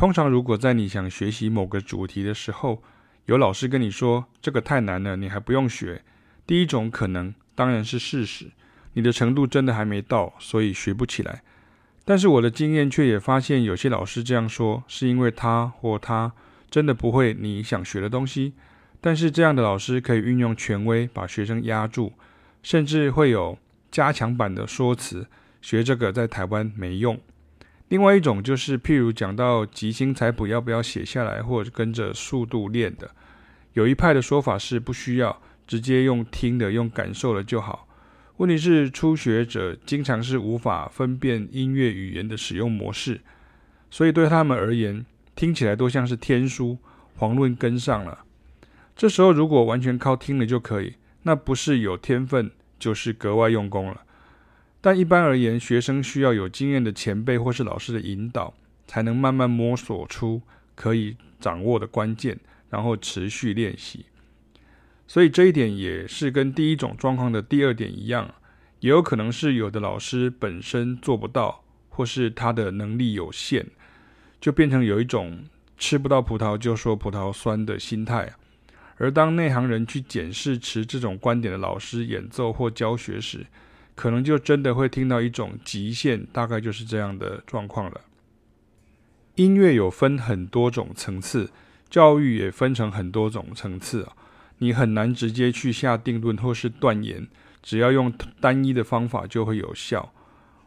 通常，如果在你想学习某个主题的时候，有老师跟你说这个太难了，你还不用学。第一种可能当然是事实，你的程度真的还没到，所以学不起来。但是我的经验却也发现，有些老师这样说，是因为他或他真的不会你想学的东西。但是这样的老师可以运用权威把学生压住，甚至会有加强版的说辞，学这个在台湾没用。另外一种就是，譬如讲到即兴彩谱要不要写下来，或者跟着速度练的，有一派的说法是不需要，直接用听的、用感受的就好。问题是初学者经常是无法分辨音乐语言的使用模式，所以对他们而言，听起来都像是天书，遑论跟上了。这时候如果完全靠听了就可以，那不是有天分，就是格外用功了。但一般而言，学生需要有经验的前辈或是老师的引导，才能慢慢摸索出可以掌握的关键，然后持续练习。所以这一点也是跟第一种状况的第二点一样，也有可能是有的老师本身做不到，或是他的能力有限，就变成有一种吃不到葡萄就说葡萄酸的心态。而当内行人去检视持这种观点的老师演奏或教学时，可能就真的会听到一种极限，大概就是这样的状况了。音乐有分很多种层次，教育也分成很多种层次啊，你很难直接去下定论或是断言，只要用单一的方法就会有效。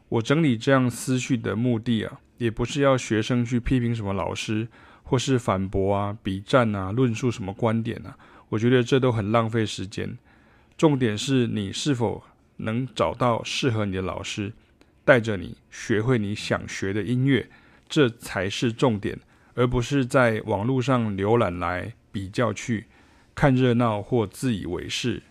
我整理这样思绪的目的啊，也不是要学生去批评什么老师。或是反驳啊、比战啊、论述什么观点啊，我觉得这都很浪费时间。重点是你是否能找到适合你的老师，带着你学会你想学的音乐，这才是重点，而不是在网络上浏览来比较去看热闹或自以为是，